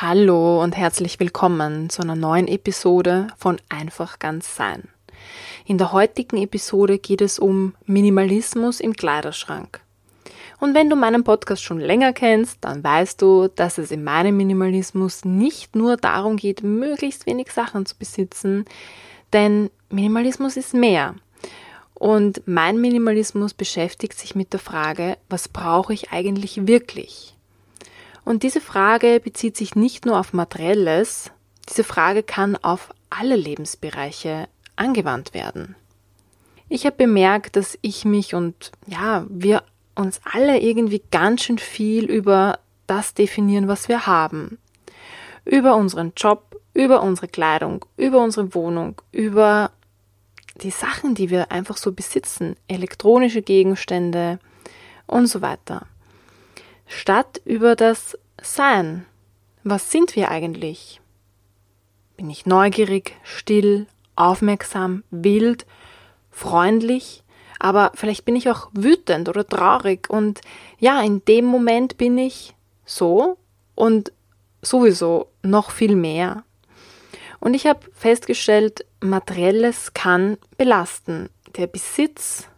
Hallo und herzlich willkommen zu einer neuen Episode von Einfach ganz sein. In der heutigen Episode geht es um Minimalismus im Kleiderschrank. Und wenn du meinen Podcast schon länger kennst, dann weißt du, dass es in meinem Minimalismus nicht nur darum geht, möglichst wenig Sachen zu besitzen, denn Minimalismus ist mehr. Und mein Minimalismus beschäftigt sich mit der Frage, was brauche ich eigentlich wirklich? Und diese Frage bezieht sich nicht nur auf Materielles, diese Frage kann auf alle Lebensbereiche angewandt werden. Ich habe bemerkt, dass ich mich und ja, wir uns alle irgendwie ganz schön viel über das definieren, was wir haben. Über unseren Job, über unsere Kleidung, über unsere Wohnung, über die Sachen, die wir einfach so besitzen, elektronische Gegenstände und so weiter statt über das Sein. Was sind wir eigentlich? Bin ich neugierig, still, aufmerksam, wild, freundlich, aber vielleicht bin ich auch wütend oder traurig und ja, in dem Moment bin ich so und sowieso noch viel mehr. Und ich habe festgestellt, materielles kann belasten. Der Besitz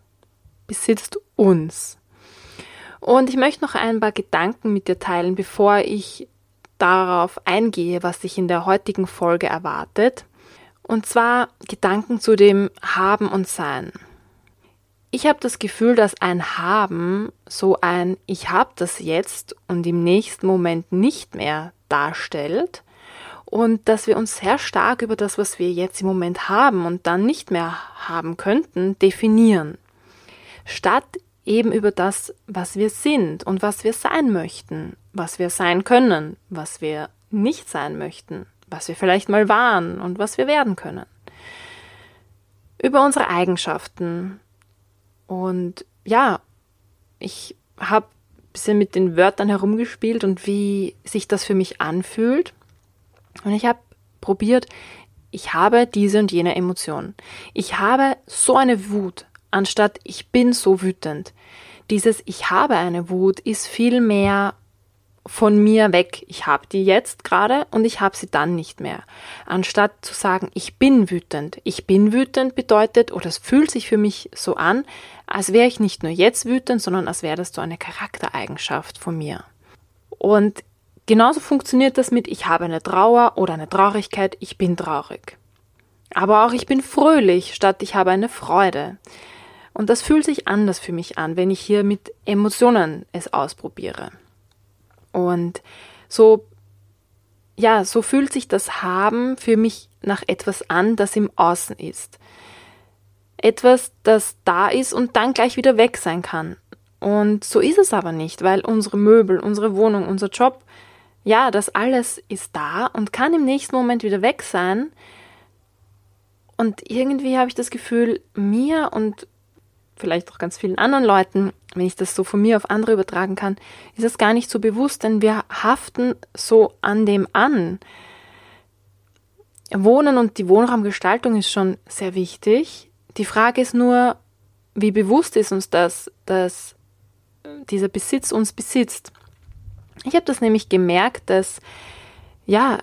besitzt uns. Und ich möchte noch ein paar Gedanken mit dir teilen, bevor ich darauf eingehe, was sich in der heutigen Folge erwartet. Und zwar Gedanken zu dem Haben und Sein. Ich habe das Gefühl, dass ein Haben so ein Ich habe das jetzt und im nächsten Moment nicht mehr darstellt und dass wir uns sehr stark über das, was wir jetzt im Moment haben und dann nicht mehr haben könnten, definieren. Statt eben über das, was wir sind und was wir sein möchten, was wir sein können, was wir nicht sein möchten, was wir vielleicht mal waren und was wir werden können. Über unsere Eigenschaften. Und ja, ich habe ein bisschen mit den Wörtern herumgespielt und wie sich das für mich anfühlt. Und ich habe probiert, ich habe diese und jene Emotion. Ich habe so eine Wut, anstatt ich bin so wütend. Dieses ich habe eine Wut ist viel mehr von mir weg. Ich habe die jetzt gerade und ich habe sie dann nicht mehr. Anstatt zu sagen, ich bin wütend. Ich bin wütend bedeutet, oder es fühlt sich für mich so an, als wäre ich nicht nur jetzt wütend, sondern als wäre das so eine Charaktereigenschaft von mir. Und genauso funktioniert das mit, ich habe eine Trauer oder eine Traurigkeit, ich bin traurig. Aber auch ich bin fröhlich, statt ich habe eine Freude. Und das fühlt sich anders für mich an, wenn ich hier mit Emotionen es ausprobiere. Und so, ja, so fühlt sich das Haben für mich nach etwas an, das im Außen ist. Etwas, das da ist und dann gleich wieder weg sein kann. Und so ist es aber nicht, weil unsere Möbel, unsere Wohnung, unser Job, ja, das alles ist da und kann im nächsten Moment wieder weg sein. Und irgendwie habe ich das Gefühl, mir und vielleicht auch ganz vielen anderen Leuten, wenn ich das so von mir auf andere übertragen kann, ist das gar nicht so bewusst, denn wir haften so an dem an. Wohnen und die Wohnraumgestaltung ist schon sehr wichtig. Die Frage ist nur, wie bewusst ist uns das, dass dieser Besitz uns besitzt. Ich habe das nämlich gemerkt, dass ja,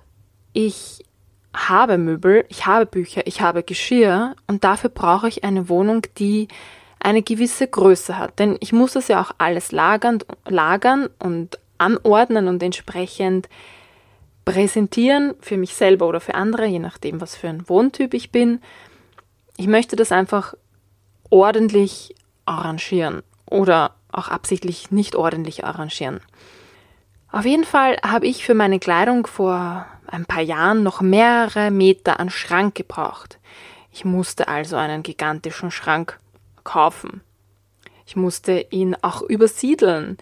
ich habe Möbel, ich habe Bücher, ich habe Geschirr und dafür brauche ich eine Wohnung, die eine gewisse Größe hat. Denn ich muss das ja auch alles lagern, lagern und anordnen und entsprechend präsentieren für mich selber oder für andere, je nachdem, was für ein Wohntyp ich bin. Ich möchte das einfach ordentlich arrangieren oder auch absichtlich nicht ordentlich arrangieren. Auf jeden Fall habe ich für meine Kleidung vor ein paar Jahren noch mehrere Meter an Schrank gebraucht. Ich musste also einen gigantischen Schrank kaufen. Ich musste ihn auch übersiedeln.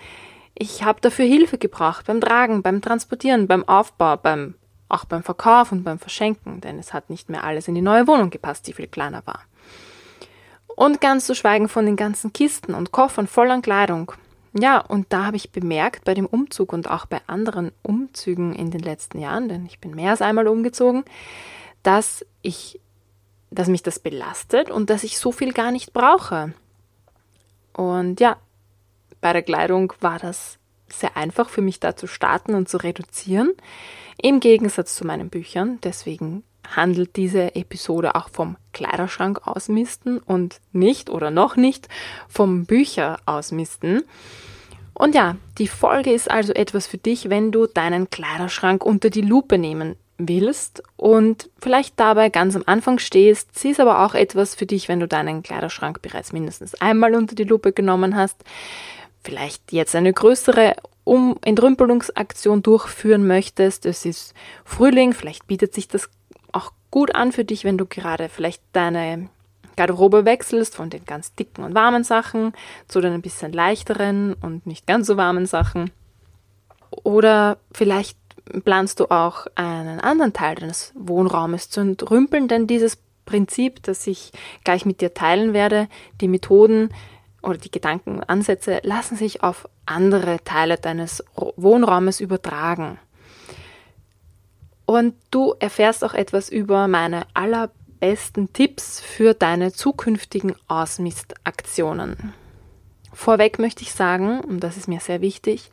Ich habe dafür Hilfe gebraucht beim Tragen, beim Transportieren, beim Aufbau, beim auch beim Verkauf und beim Verschenken, denn es hat nicht mehr alles in die neue Wohnung gepasst, die viel kleiner war. Und ganz zu schweigen von den ganzen Kisten und Koffern voll an Kleidung. Ja, und da habe ich bemerkt bei dem Umzug und auch bei anderen Umzügen in den letzten Jahren, denn ich bin mehr als einmal umgezogen, dass ich dass mich das belastet und dass ich so viel gar nicht brauche. Und ja, bei der Kleidung war das sehr einfach für mich da zu starten und zu reduzieren, im Gegensatz zu meinen Büchern. Deswegen handelt diese Episode auch vom Kleiderschrank ausmisten und nicht oder noch nicht vom Bücher ausmisten. Und ja, die Folge ist also etwas für dich, wenn du deinen Kleiderschrank unter die Lupe nehmen willst und vielleicht dabei ganz am Anfang stehst. Sie ist aber auch etwas für dich, wenn du deinen Kleiderschrank bereits mindestens einmal unter die Lupe genommen hast, vielleicht jetzt eine größere um Entrümpelungsaktion durchführen möchtest. Es ist Frühling, vielleicht bietet sich das auch gut an für dich, wenn du gerade vielleicht deine Garderobe wechselst von den ganz dicken und warmen Sachen zu den ein bisschen leichteren und nicht ganz so warmen Sachen. Oder vielleicht planst du auch einen anderen Teil deines Wohnraumes zu entrümpeln, denn dieses Prinzip, das ich gleich mit dir teilen werde, die Methoden oder die Gedankenansätze lassen sich auf andere Teile deines Wohnraumes übertragen. Und du erfährst auch etwas über meine allerbesten Tipps für deine zukünftigen Ausmistaktionen. Vorweg möchte ich sagen, und das ist mir sehr wichtig,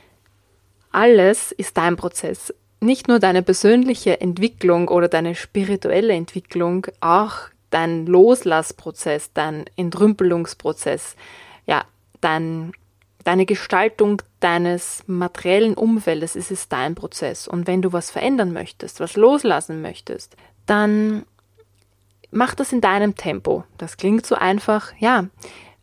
alles ist dein Prozess. Nicht nur deine persönliche Entwicklung oder deine spirituelle Entwicklung, auch dein Loslassprozess, dein Entrümpelungsprozess, ja, dein deine Gestaltung deines materiellen Umfeldes ist es dein Prozess. Und wenn du was verändern möchtest, was loslassen möchtest, dann mach das in deinem Tempo. Das klingt so einfach, ja.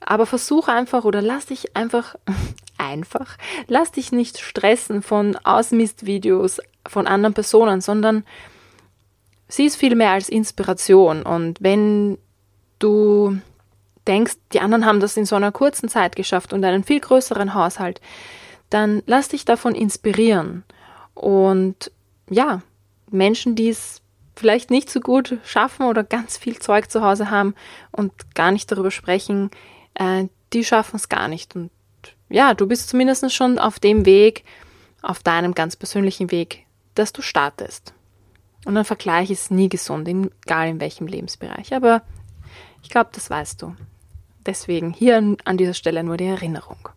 Aber versuch einfach oder lass dich einfach, einfach, lass dich nicht stressen von Ausmistvideos von anderen Personen, sondern sieh es viel mehr als Inspiration. Und wenn du denkst, die anderen haben das in so einer kurzen Zeit geschafft und einen viel größeren Haushalt, dann lass dich davon inspirieren. Und ja, Menschen, die es vielleicht nicht so gut schaffen oder ganz viel Zeug zu Hause haben und gar nicht darüber sprechen, äh, die schaffen es gar nicht. Und ja, du bist zumindest schon auf dem Weg, auf deinem ganz persönlichen Weg, dass du startest. Und ein Vergleich ist nie gesund, egal in welchem Lebensbereich. Aber ich glaube, das weißt du. Deswegen hier an dieser Stelle nur die Erinnerung.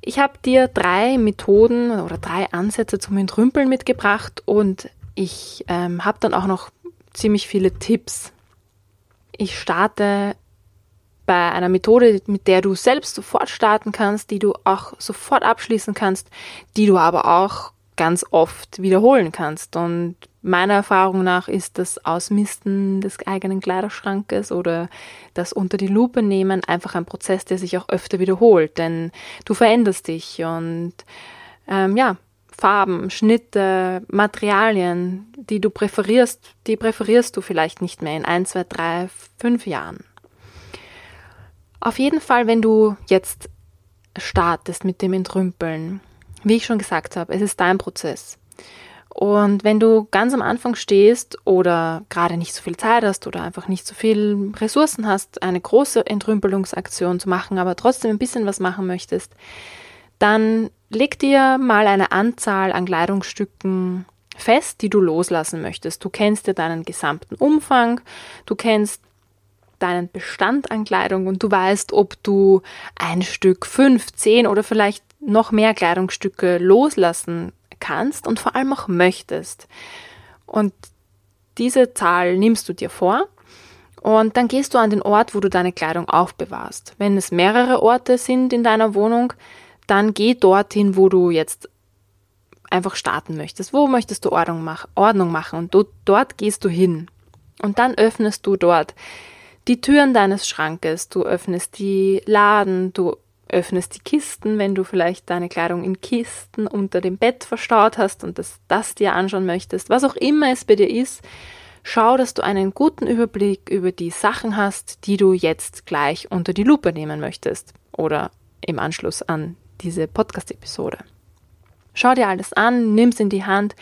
Ich habe dir drei Methoden oder drei Ansätze zum Entrümpeln mitgebracht und ich ähm, habe dann auch noch ziemlich viele Tipps. Ich starte bei einer Methode, mit der du selbst sofort starten kannst, die du auch sofort abschließen kannst, die du aber auch ganz oft wiederholen kannst. Und meiner Erfahrung nach ist das Ausmisten des eigenen Kleiderschrankes oder das unter die Lupe nehmen einfach ein Prozess, der sich auch öfter wiederholt, denn du veränderst dich und ähm, ja, Farben, Schnitte, Materialien, die du präferierst, die präferierst du vielleicht nicht mehr in ein, zwei, drei, fünf Jahren. Auf jeden Fall, wenn du jetzt startest mit dem Entrümpeln, wie ich schon gesagt habe, es ist dein Prozess. Und wenn du ganz am Anfang stehst oder gerade nicht so viel Zeit hast oder einfach nicht so viel Ressourcen hast, eine große Entrümpelungsaktion zu machen, aber trotzdem ein bisschen was machen möchtest, dann leg dir mal eine Anzahl an Kleidungsstücken fest, die du loslassen möchtest. Du kennst ja deinen gesamten Umfang, du kennst deinen Bestand an Kleidung und du weißt, ob du ein Stück, fünf, zehn oder vielleicht noch mehr Kleidungsstücke loslassen kannst und vor allem auch möchtest. Und diese Zahl nimmst du dir vor und dann gehst du an den Ort, wo du deine Kleidung aufbewahrst. Wenn es mehrere Orte sind in deiner Wohnung, dann geh dorthin, wo du jetzt einfach starten möchtest. Wo möchtest du Ordnung, mach, Ordnung machen? Und du, dort gehst du hin. Und dann öffnest du dort die Türen deines Schrankes, du öffnest die Laden, du öffnest die Kisten, wenn du vielleicht deine Kleidung in Kisten unter dem Bett verstaut hast und das, das dir anschauen möchtest, was auch immer es bei dir ist, schau, dass du einen guten Überblick über die Sachen hast, die du jetzt gleich unter die Lupe nehmen möchtest oder im Anschluss an diese Podcast-Episode. Schau dir alles an, nimm es in die Hand,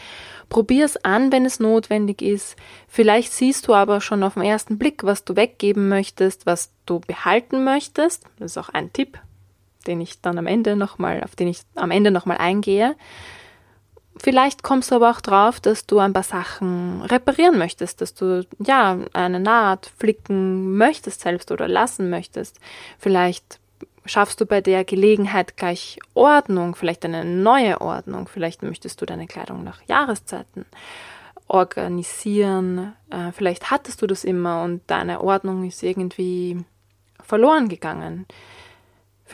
probier es an, wenn es notwendig ist. Vielleicht siehst du aber schon auf den ersten Blick, was du weggeben möchtest, was du behalten möchtest. Das ist auch ein Tipp, den ich dann am Ende nochmal, auf den ich am Ende nochmal eingehe. Vielleicht kommst du aber auch drauf, dass du ein paar Sachen reparieren möchtest, dass du ja eine Naht flicken möchtest selbst oder lassen möchtest. Vielleicht schaffst du bei der Gelegenheit gleich Ordnung, vielleicht eine neue Ordnung, vielleicht möchtest du deine Kleidung nach Jahreszeiten organisieren, äh, vielleicht hattest du das immer und deine Ordnung ist irgendwie verloren gegangen.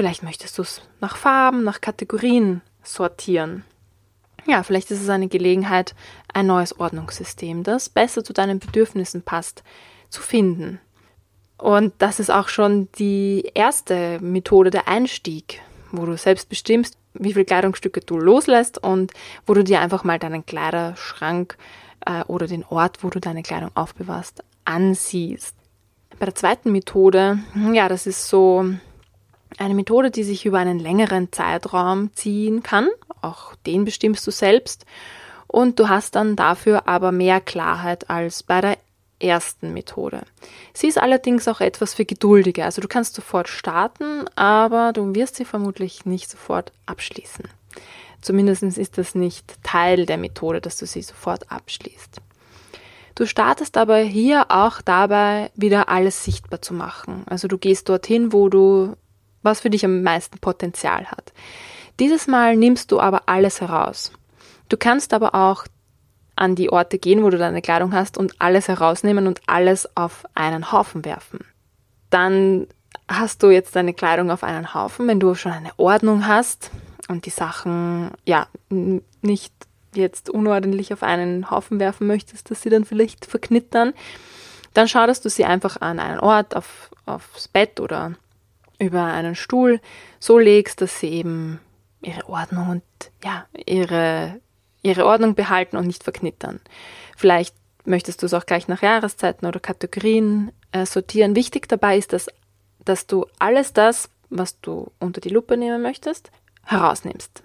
Vielleicht möchtest du es nach Farben, nach Kategorien sortieren. Ja, vielleicht ist es eine Gelegenheit, ein neues Ordnungssystem, das besser zu deinen Bedürfnissen passt, zu finden. Und das ist auch schon die erste Methode, der Einstieg, wo du selbst bestimmst, wie viele Kleidungsstücke du loslässt und wo du dir einfach mal deinen Kleiderschrank äh, oder den Ort, wo du deine Kleidung aufbewahrst, ansiehst. Bei der zweiten Methode, ja, das ist so eine Methode, die sich über einen längeren Zeitraum ziehen kann. Auch den bestimmst du selbst. Und du hast dann dafür aber mehr Klarheit als bei der ersten Methode. Sie ist allerdings auch etwas für Geduldige. Also du kannst sofort starten, aber du wirst sie vermutlich nicht sofort abschließen. Zumindest ist das nicht Teil der Methode, dass du sie sofort abschließt. Du startest aber hier auch dabei, wieder alles sichtbar zu machen. Also du gehst dorthin, wo du, was für dich am meisten Potenzial hat. Dieses Mal nimmst du aber alles heraus. Du kannst aber auch an die Orte gehen, wo du deine Kleidung hast und alles herausnehmen und alles auf einen Haufen werfen. Dann hast du jetzt deine Kleidung auf einen Haufen, wenn du schon eine Ordnung hast und die Sachen ja nicht jetzt unordentlich auf einen Haufen werfen möchtest, dass sie dann vielleicht verknittern, dann schau, du sie einfach an einen Ort, auf, aufs Bett oder über einen Stuhl so legst, dass sie eben ihre Ordnung und ja, ihre ihre Ordnung behalten und nicht verknittern. Vielleicht möchtest du es auch gleich nach Jahreszeiten oder Kategorien äh, sortieren. Wichtig dabei ist, dass, dass du alles das, was du unter die Lupe nehmen möchtest, herausnimmst.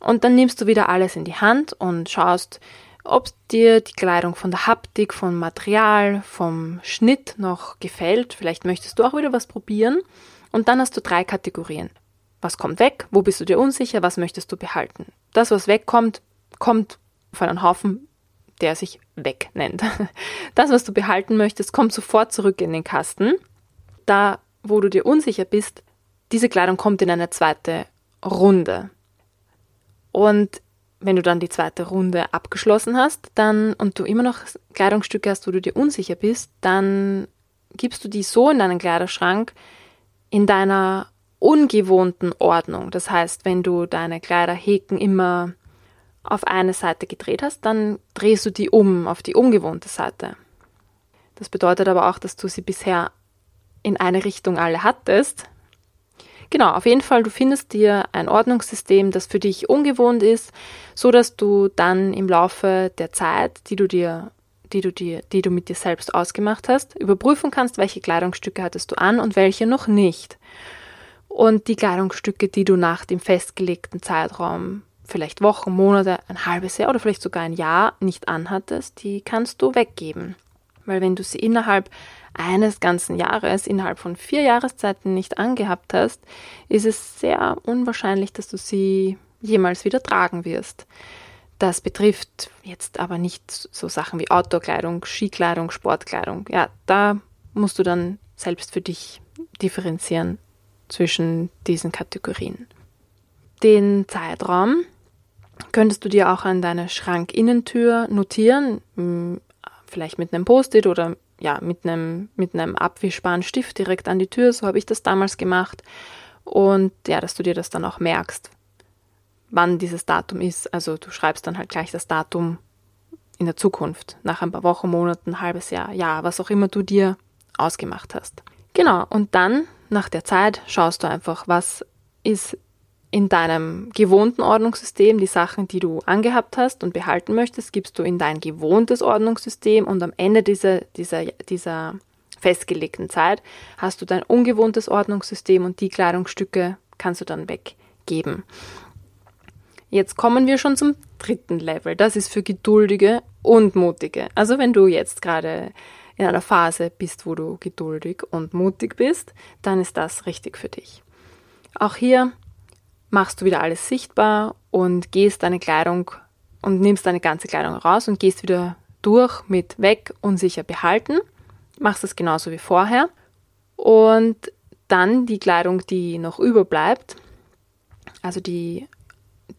Und dann nimmst du wieder alles in die Hand und schaust, ob dir die Kleidung von der Haptik, vom Material, vom Schnitt noch gefällt. Vielleicht möchtest du auch wieder was probieren. Und dann hast du drei Kategorien. Was kommt weg? Wo bist du dir unsicher? Was möchtest du behalten? Das, was wegkommt, kommt auf einen Haufen, der sich weg nennt. Das, was du behalten möchtest, kommt sofort zurück in den Kasten. Da, wo du dir unsicher bist, diese Kleidung kommt in eine zweite Runde. Und wenn du dann die zweite Runde abgeschlossen hast, dann und du immer noch Kleidungsstücke hast, wo du dir unsicher bist, dann gibst du die so in deinen Kleiderschrank in deiner ungewohnten Ordnung. Das heißt, wenn du deine Kleiderhäken immer auf eine Seite gedreht hast, dann drehst du die um auf die ungewohnte Seite. Das bedeutet aber auch, dass du sie bisher in eine Richtung alle hattest. Genau, auf jeden Fall, du findest dir ein Ordnungssystem, das für dich ungewohnt ist, so dass du dann im Laufe der Zeit, die du dir die du dir, die du mit dir selbst ausgemacht hast, überprüfen kannst, welche Kleidungsstücke hattest du an und welche noch nicht. Und die Kleidungsstücke, die du nach dem festgelegten Zeitraum vielleicht Wochen, Monate, ein halbes Jahr oder vielleicht sogar ein Jahr nicht anhattest, die kannst du weggeben. Weil wenn du sie innerhalb eines ganzen Jahres, innerhalb von vier Jahreszeiten nicht angehabt hast, ist es sehr unwahrscheinlich, dass du sie jemals wieder tragen wirst. Das betrifft jetzt aber nicht so Sachen wie Outdoor-Kleidung, Skikleidung, Sportkleidung. Ja, da musst du dann selbst für dich differenzieren zwischen diesen Kategorien. Den Zeitraum, könntest du dir auch an deine Schrankinnentür notieren, vielleicht mit einem Post-it oder ja, mit einem, mit einem abwischbaren Stift direkt an die Tür. So habe ich das damals gemacht. Und ja, dass du dir das dann auch merkst, wann dieses Datum ist. Also du schreibst dann halt gleich das Datum in der Zukunft, nach ein paar Wochen, Monaten, halbes Jahr, ja, was auch immer du dir ausgemacht hast. Genau, und dann, nach der Zeit, schaust du einfach, was ist in deinem gewohnten Ordnungssystem die Sachen, die du angehabt hast und behalten möchtest, gibst du in dein gewohntes Ordnungssystem und am Ende dieser, dieser, dieser festgelegten Zeit hast du dein ungewohntes Ordnungssystem und die Kleidungsstücke kannst du dann weggeben. Jetzt kommen wir schon zum dritten Level. Das ist für Geduldige und Mutige. Also wenn du jetzt gerade in einer Phase bist, wo du geduldig und mutig bist, dann ist das richtig für dich. Auch hier machst du wieder alles sichtbar und gehst deine Kleidung und nimmst deine ganze Kleidung raus und gehst wieder durch mit weg, unsicher behalten. Machst es genauso wie vorher. Und dann die Kleidung, die noch überbleibt, also die,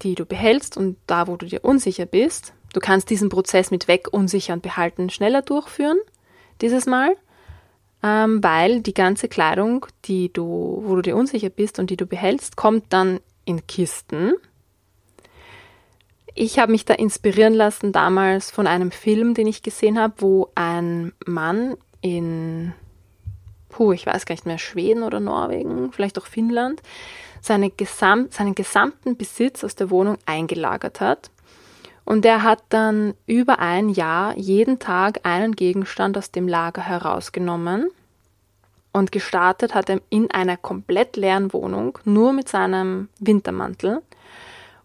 die du behältst und da, wo du dir unsicher bist, du kannst diesen Prozess mit weg, unsicher und behalten schneller durchführen, dieses Mal, ähm, weil die ganze Kleidung, die du, wo du dir unsicher bist und die du behältst, kommt dann in Kisten. Ich habe mich da inspirieren lassen damals von einem Film, den ich gesehen habe, wo ein Mann in, puh, ich weiß gar nicht mehr, Schweden oder Norwegen, vielleicht auch Finnland, seine Gesamt, seinen gesamten Besitz aus der Wohnung eingelagert hat. Und er hat dann über ein Jahr jeden Tag einen Gegenstand aus dem Lager herausgenommen und gestartet hat er in einer komplett leeren Wohnung, nur mit seinem Wintermantel.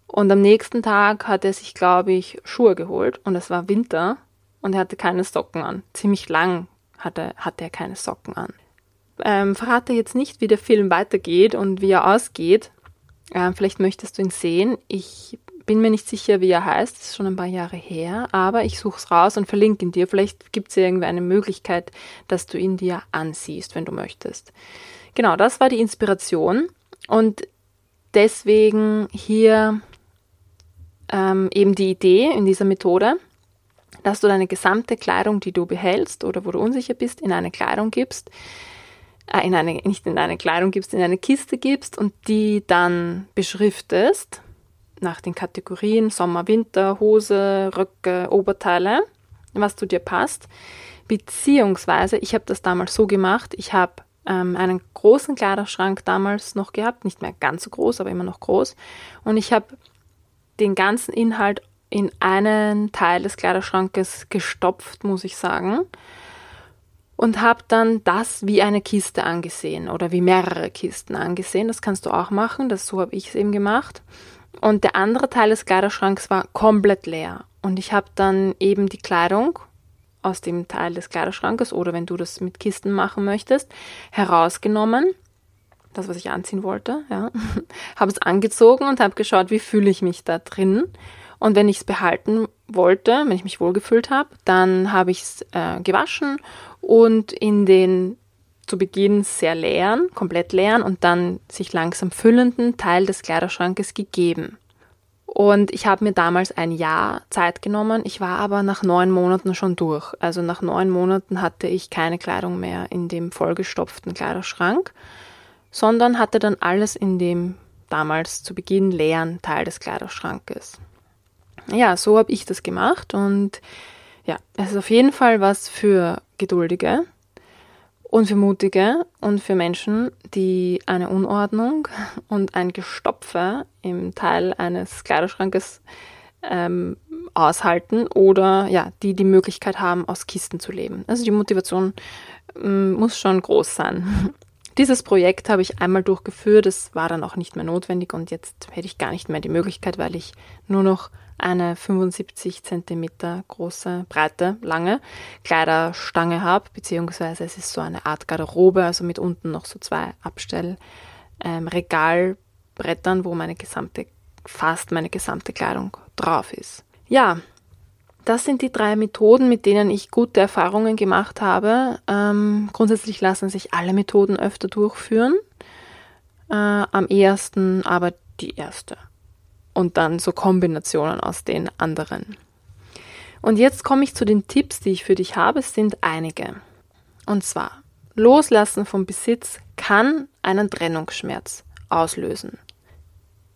Und am nächsten Tag hat er sich, glaube ich, Schuhe geholt und es war Winter und er hatte keine Socken an. Ziemlich lang hatte, hatte er keine Socken an. Ähm, verrate jetzt nicht, wie der Film weitergeht und wie er ausgeht. Ähm, vielleicht möchtest du ihn sehen. Ich bin mir nicht sicher, wie er heißt. Das ist schon ein paar Jahre her. Aber ich suche es raus und verlinke ihn dir. Vielleicht gibt es irgendwie eine Möglichkeit, dass du ihn dir ansiehst, wenn du möchtest. Genau, das war die Inspiration. Und deswegen hier ähm, eben die Idee in dieser Methode dass du deine gesamte Kleidung, die du behältst oder wo du unsicher bist, in eine Kleidung gibst, äh, in eine, nicht in eine Kleidung gibst, in eine Kiste gibst und die dann beschriftest nach den Kategorien Sommer, Winter, Hose, Röcke, Oberteile, was zu dir passt. Beziehungsweise, ich habe das damals so gemacht, ich habe ähm, einen großen Kleiderschrank damals noch gehabt, nicht mehr ganz so groß, aber immer noch groß. Und ich habe den ganzen Inhalt in einen Teil des Kleiderschrankes gestopft, muss ich sagen. Und habe dann das wie eine Kiste angesehen oder wie mehrere Kisten angesehen. Das kannst du auch machen, das so habe ich es eben gemacht. Und der andere Teil des Kleiderschranks war komplett leer. Und ich habe dann eben die Kleidung aus dem Teil des Kleiderschrankes oder wenn du das mit Kisten machen möchtest, herausgenommen. Das, was ich anziehen wollte, ja. habe es angezogen und habe geschaut, wie fühle ich mich da drin. Und wenn ich es behalten wollte, wenn ich mich wohlgefühlt habe, dann habe ich es äh, gewaschen und in den zu Beginn sehr leeren, komplett leeren und dann sich langsam füllenden Teil des Kleiderschrankes gegeben. Und ich habe mir damals ein Jahr Zeit genommen. Ich war aber nach neun Monaten schon durch. Also nach neun Monaten hatte ich keine Kleidung mehr in dem vollgestopften Kleiderschrank, sondern hatte dann alles in dem damals zu Beginn leeren Teil des Kleiderschrankes ja, so habe ich das gemacht und ja, es ist auf jeden Fall was für Geduldige und für Mutige und für Menschen, die eine Unordnung und ein Gestopfe im Teil eines Kleiderschrankes ähm, aushalten oder ja, die die Möglichkeit haben, aus Kisten zu leben. Also die Motivation ähm, muss schon groß sein. Dieses Projekt habe ich einmal durchgeführt, es war dann auch nicht mehr notwendig und jetzt hätte ich gar nicht mehr die Möglichkeit, weil ich nur noch eine 75 cm große, breite, lange Kleiderstange habe, beziehungsweise es ist so eine Art Garderobe, also mit unten noch so zwei Abstellregalbrettern, ähm, wo meine gesamte, fast meine gesamte Kleidung drauf ist. Ja, das sind die drei Methoden, mit denen ich gute Erfahrungen gemacht habe. Ähm, grundsätzlich lassen sich alle Methoden öfter durchführen. Äh, am ehesten aber die erste und dann so Kombinationen aus den anderen. Und jetzt komme ich zu den Tipps, die ich für dich habe. Es sind einige. Und zwar, Loslassen vom Besitz kann einen Trennungsschmerz auslösen.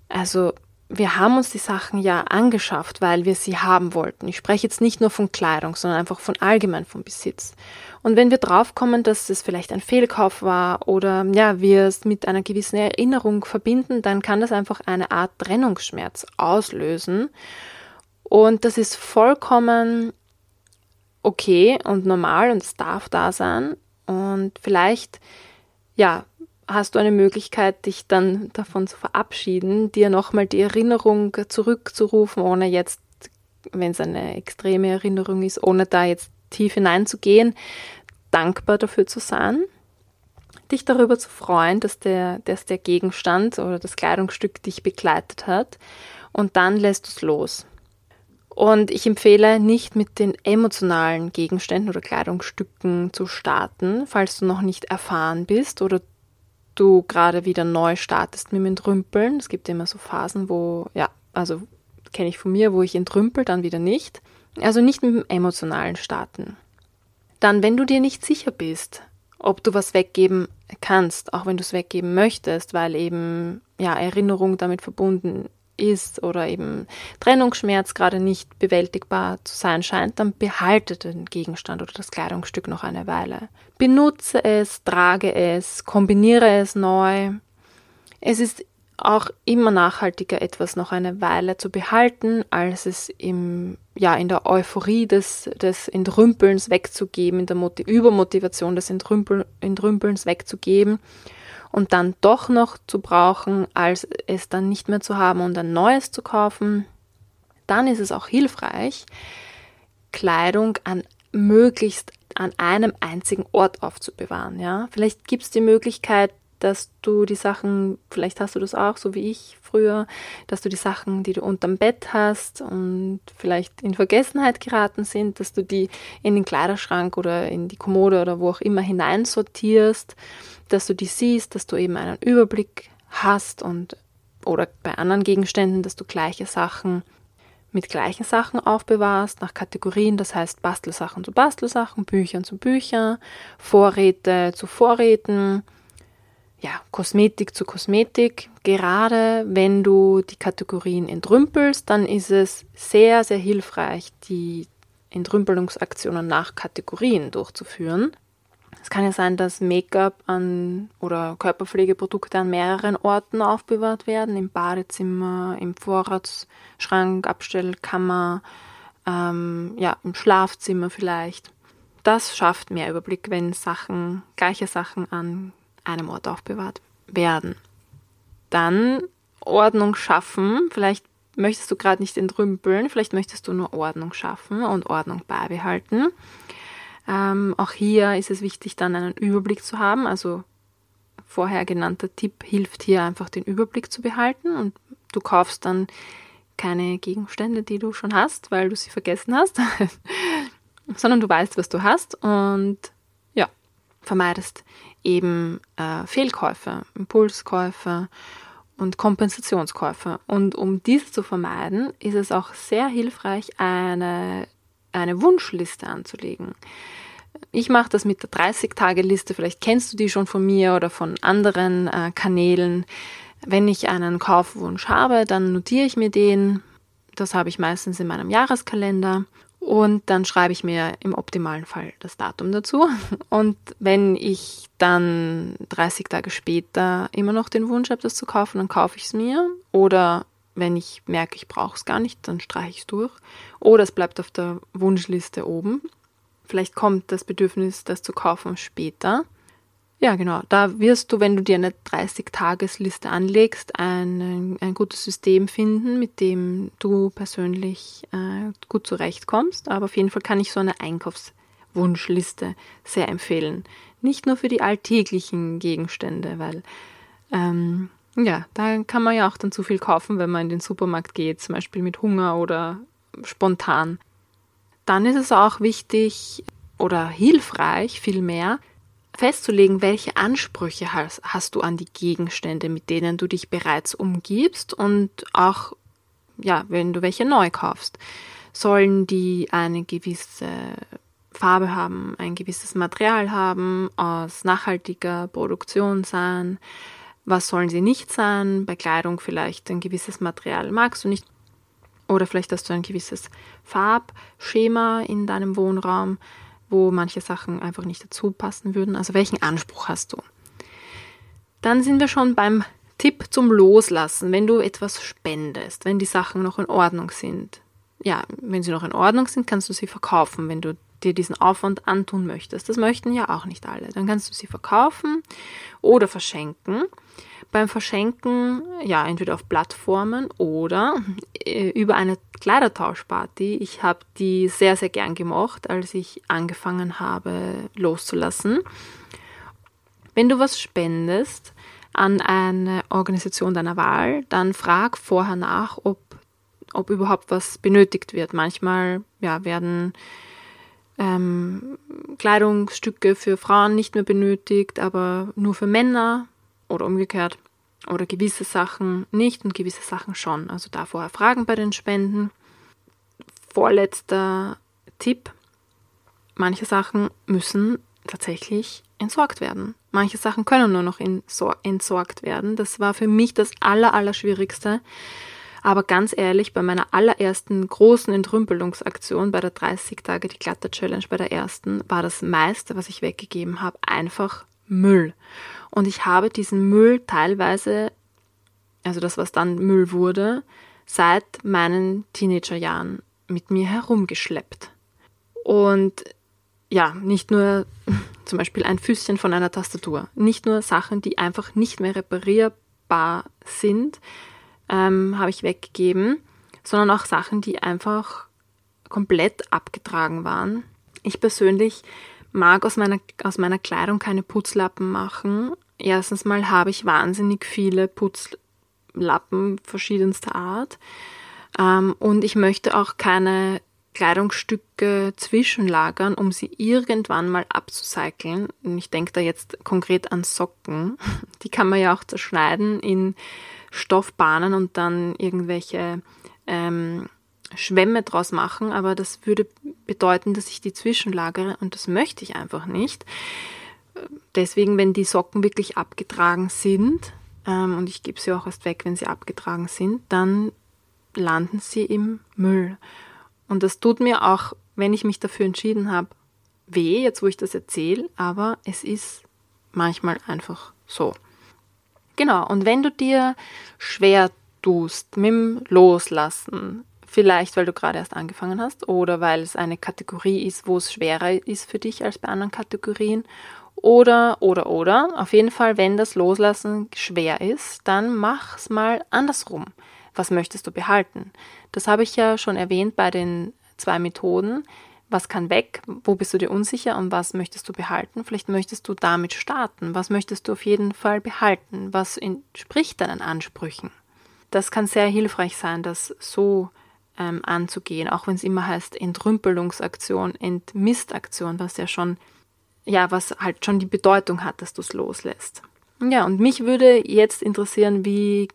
Also wir haben uns die Sachen ja angeschafft, weil wir sie haben wollten. Ich spreche jetzt nicht nur von Kleidung, sondern einfach von allgemein vom Besitz. Und wenn wir draufkommen, dass es vielleicht ein Fehlkauf war oder ja, wir es mit einer gewissen Erinnerung verbinden, dann kann das einfach eine Art Trennungsschmerz auslösen. Und das ist vollkommen okay und normal und es darf da sein. Und vielleicht, ja, hast du eine Möglichkeit, dich dann davon zu verabschieden, dir nochmal die Erinnerung zurückzurufen, ohne jetzt, wenn es eine extreme Erinnerung ist, ohne da jetzt tief hineinzugehen, dankbar dafür zu sein, dich darüber zu freuen, dass der, dass der Gegenstand oder das Kleidungsstück dich begleitet hat und dann lässt du es los. Und ich empfehle nicht mit den emotionalen Gegenständen oder Kleidungsstücken zu starten, falls du noch nicht erfahren bist oder du gerade wieder neu startest mit dem Entrümpeln. Es gibt immer so Phasen, wo, ja, also kenne ich von mir, wo ich entrümpel, dann wieder nicht. Also nicht mit dem emotionalen Starten. Dann, wenn du dir nicht sicher bist, ob du was weggeben kannst, auch wenn du es weggeben möchtest, weil eben ja Erinnerung damit verbunden ist oder eben Trennungsschmerz gerade nicht bewältigbar zu sein scheint, dann behalte den Gegenstand oder das Kleidungsstück noch eine Weile. Benutze es, trage es, kombiniere es neu. Es ist auch immer nachhaltiger, etwas noch eine Weile zu behalten, als es im, ja, in der Euphorie des, des Entrümpelns wegzugeben, in der Mot Übermotivation des Entrümpel Entrümpelns wegzugeben und dann doch noch zu brauchen, als es dann nicht mehr zu haben und ein neues zu kaufen. Dann ist es auch hilfreich, Kleidung an möglichst an einem einzigen Ort aufzubewahren. Ja? Vielleicht gibt es die Möglichkeit, dass du die Sachen, vielleicht hast du das auch, so wie ich früher, dass du die Sachen, die du unterm Bett hast und vielleicht in Vergessenheit geraten sind, dass du die in den Kleiderschrank oder in die Kommode oder wo auch immer hineinsortierst, dass du die siehst, dass du eben einen Überblick hast und oder bei anderen Gegenständen, dass du gleiche Sachen mit gleichen Sachen aufbewahrst, nach Kategorien, das heißt Bastelsachen zu Bastelsachen, Büchern zu Büchern, Vorräte zu Vorräten, ja, Kosmetik zu Kosmetik. Gerade wenn du die Kategorien entrümpelst, dann ist es sehr, sehr hilfreich, die Entrümpelungsaktionen nach Kategorien durchzuführen. Es kann ja sein, dass Make-up an oder Körperpflegeprodukte an mehreren Orten aufbewahrt werden, im Badezimmer, im Vorratsschrank, Abstellkammer, ähm, ja, im Schlafzimmer vielleicht. Das schafft mehr Überblick, wenn Sachen, gleiche Sachen an einem Ort aufbewahrt werden. Dann Ordnung schaffen. Vielleicht möchtest du gerade nicht entrümpeln, vielleicht möchtest du nur Ordnung schaffen und Ordnung beibehalten. Ähm, auch hier ist es wichtig, dann einen Überblick zu haben. Also vorher genannter Tipp hilft hier einfach den Überblick zu behalten und du kaufst dann keine Gegenstände, die du schon hast, weil du sie vergessen hast, sondern du weißt, was du hast und vermeidest eben äh, Fehlkäufe, Impulskäufe und Kompensationskäufe. Und um dies zu vermeiden, ist es auch sehr hilfreich, eine, eine Wunschliste anzulegen. Ich mache das mit der 30-Tage-Liste, vielleicht kennst du die schon von mir oder von anderen äh, Kanälen. Wenn ich einen Kaufwunsch habe, dann notiere ich mir den. Das habe ich meistens in meinem Jahreskalender und dann schreibe ich mir im optimalen Fall das Datum dazu. Und wenn ich dann 30 Tage später immer noch den Wunsch habe, das zu kaufen, dann kaufe ich es mir. Oder wenn ich merke, ich brauche es gar nicht, dann streiche ich es durch. Oder es bleibt auf der Wunschliste oben. Vielleicht kommt das Bedürfnis, das zu kaufen, später. Ja, genau. Da wirst du, wenn du dir eine 30-Tages-Liste anlegst, ein, ein gutes System finden, mit dem du persönlich äh, gut zurechtkommst. Aber auf jeden Fall kann ich so eine Einkaufswunschliste sehr empfehlen. Nicht nur für die alltäglichen Gegenstände, weil ähm, ja, da kann man ja auch dann zu viel kaufen, wenn man in den Supermarkt geht, zum Beispiel mit Hunger oder spontan. Dann ist es auch wichtig oder hilfreich vielmehr, festzulegen, welche Ansprüche hast, hast du an die Gegenstände, mit denen du dich bereits umgibst und auch, ja, wenn du welche neu kaufst. Sollen die eine gewisse Farbe haben, ein gewisses Material haben, aus nachhaltiger Produktion sein? Was sollen sie nicht sein? Bei Kleidung vielleicht ein gewisses Material magst du nicht. Oder vielleicht hast du ein gewisses Farbschema in deinem Wohnraum wo manche Sachen einfach nicht dazu passen würden. Also welchen Anspruch hast du? Dann sind wir schon beim Tipp zum Loslassen, wenn du etwas spendest, wenn die Sachen noch in Ordnung sind. Ja, wenn sie noch in Ordnung sind, kannst du sie verkaufen, wenn du dir diesen Aufwand antun möchtest. Das möchten ja auch nicht alle. Dann kannst du sie verkaufen oder verschenken. Beim Verschenken, ja, entweder auf Plattformen oder äh, über eine Kleidertauschparty. Ich habe die sehr, sehr gern gemacht, als ich angefangen habe loszulassen. Wenn du was spendest an eine Organisation deiner Wahl, dann frag vorher nach, ob, ob überhaupt was benötigt wird. Manchmal ja, werden ähm, Kleidungsstücke für Frauen nicht mehr benötigt, aber nur für Männer oder umgekehrt oder gewisse Sachen nicht und gewisse Sachen schon. Also da vorher fragen bei den Spenden. Vorletzter Tipp. Manche Sachen müssen tatsächlich entsorgt werden. Manche Sachen können nur noch entsorgt werden. Das war für mich das Aller. Aber ganz ehrlich, bei meiner allerersten großen Entrümpelungsaktion, bei der 30 Tage die Glatter Challenge, bei der ersten, war das meiste, was ich weggegeben habe, einfach Müll. Und ich habe diesen Müll teilweise, also das, was dann Müll wurde, seit meinen Teenagerjahren mit mir herumgeschleppt. Und ja, nicht nur zum Beispiel ein Füßchen von einer Tastatur, nicht nur Sachen, die einfach nicht mehr reparierbar sind, ähm, habe ich weggegeben, sondern auch Sachen, die einfach komplett abgetragen waren. Ich persönlich mag aus meiner, aus meiner Kleidung keine Putzlappen machen. Erstens mal habe ich wahnsinnig viele Putzlappen verschiedenster Art. Ähm, und ich möchte auch keine Kleidungsstücke zwischenlagern, um sie irgendwann mal abzucyceln. Ich denke da jetzt konkret an Socken. Die kann man ja auch zerschneiden in Stoffbahnen und dann irgendwelche ähm, Schwämme draus machen, aber das würde bedeuten, dass ich die zwischenlagere und das möchte ich einfach nicht. Deswegen, wenn die Socken wirklich abgetragen sind, ähm, und ich gebe sie auch erst weg, wenn sie abgetragen sind, dann landen sie im Müll. Und das tut mir auch, wenn ich mich dafür entschieden habe, weh, jetzt wo ich das erzähle, aber es ist manchmal einfach so. Genau, und wenn du dir schwer tust mit dem Loslassen, vielleicht weil du gerade erst angefangen hast oder weil es eine Kategorie ist, wo es schwerer ist für dich als bei anderen Kategorien, oder, oder, oder, auf jeden Fall, wenn das Loslassen schwer ist, dann mach's mal andersrum. Was möchtest du behalten? Das habe ich ja schon erwähnt bei den zwei Methoden was kann weg, wo bist du dir unsicher und was möchtest du behalten. Vielleicht möchtest du damit starten, was möchtest du auf jeden Fall behalten, was entspricht deinen Ansprüchen. Das kann sehr hilfreich sein, das so ähm, anzugehen, auch wenn es immer heißt Entrümpelungsaktion, Entmistaktion, was ja schon, ja, was halt schon die Bedeutung hat, dass du es loslässt. Ja, und mich würde jetzt interessieren, wie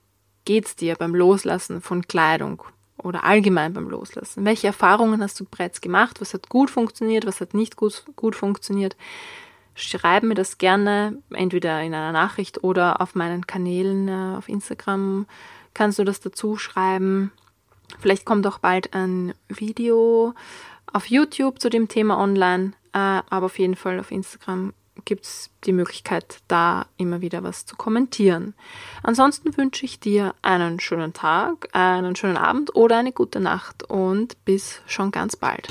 geht's dir beim Loslassen von Kleidung oder allgemein beim Loslassen? Welche Erfahrungen hast du bereits gemacht? Was hat gut funktioniert? Was hat nicht gut, gut funktioniert? Schreib mir das gerne, entweder in einer Nachricht oder auf meinen Kanälen äh, auf Instagram kannst du das dazu schreiben. Vielleicht kommt auch bald ein Video auf YouTube zu dem Thema online, äh, aber auf jeden Fall auf Instagram gibt es die Möglichkeit, da immer wieder was zu kommentieren. Ansonsten wünsche ich dir einen schönen Tag, einen schönen Abend oder eine gute Nacht und bis schon ganz bald.